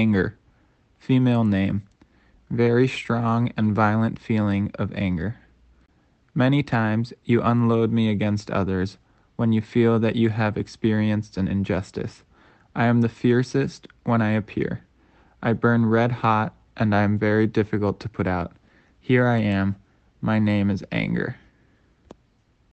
Anger. Female name. Very strong and violent feeling of anger. Many times you unload me against others when you feel that you have experienced an injustice. I am the fiercest when I appear. I burn red hot and I am very difficult to put out. Here I am. My name is Anger.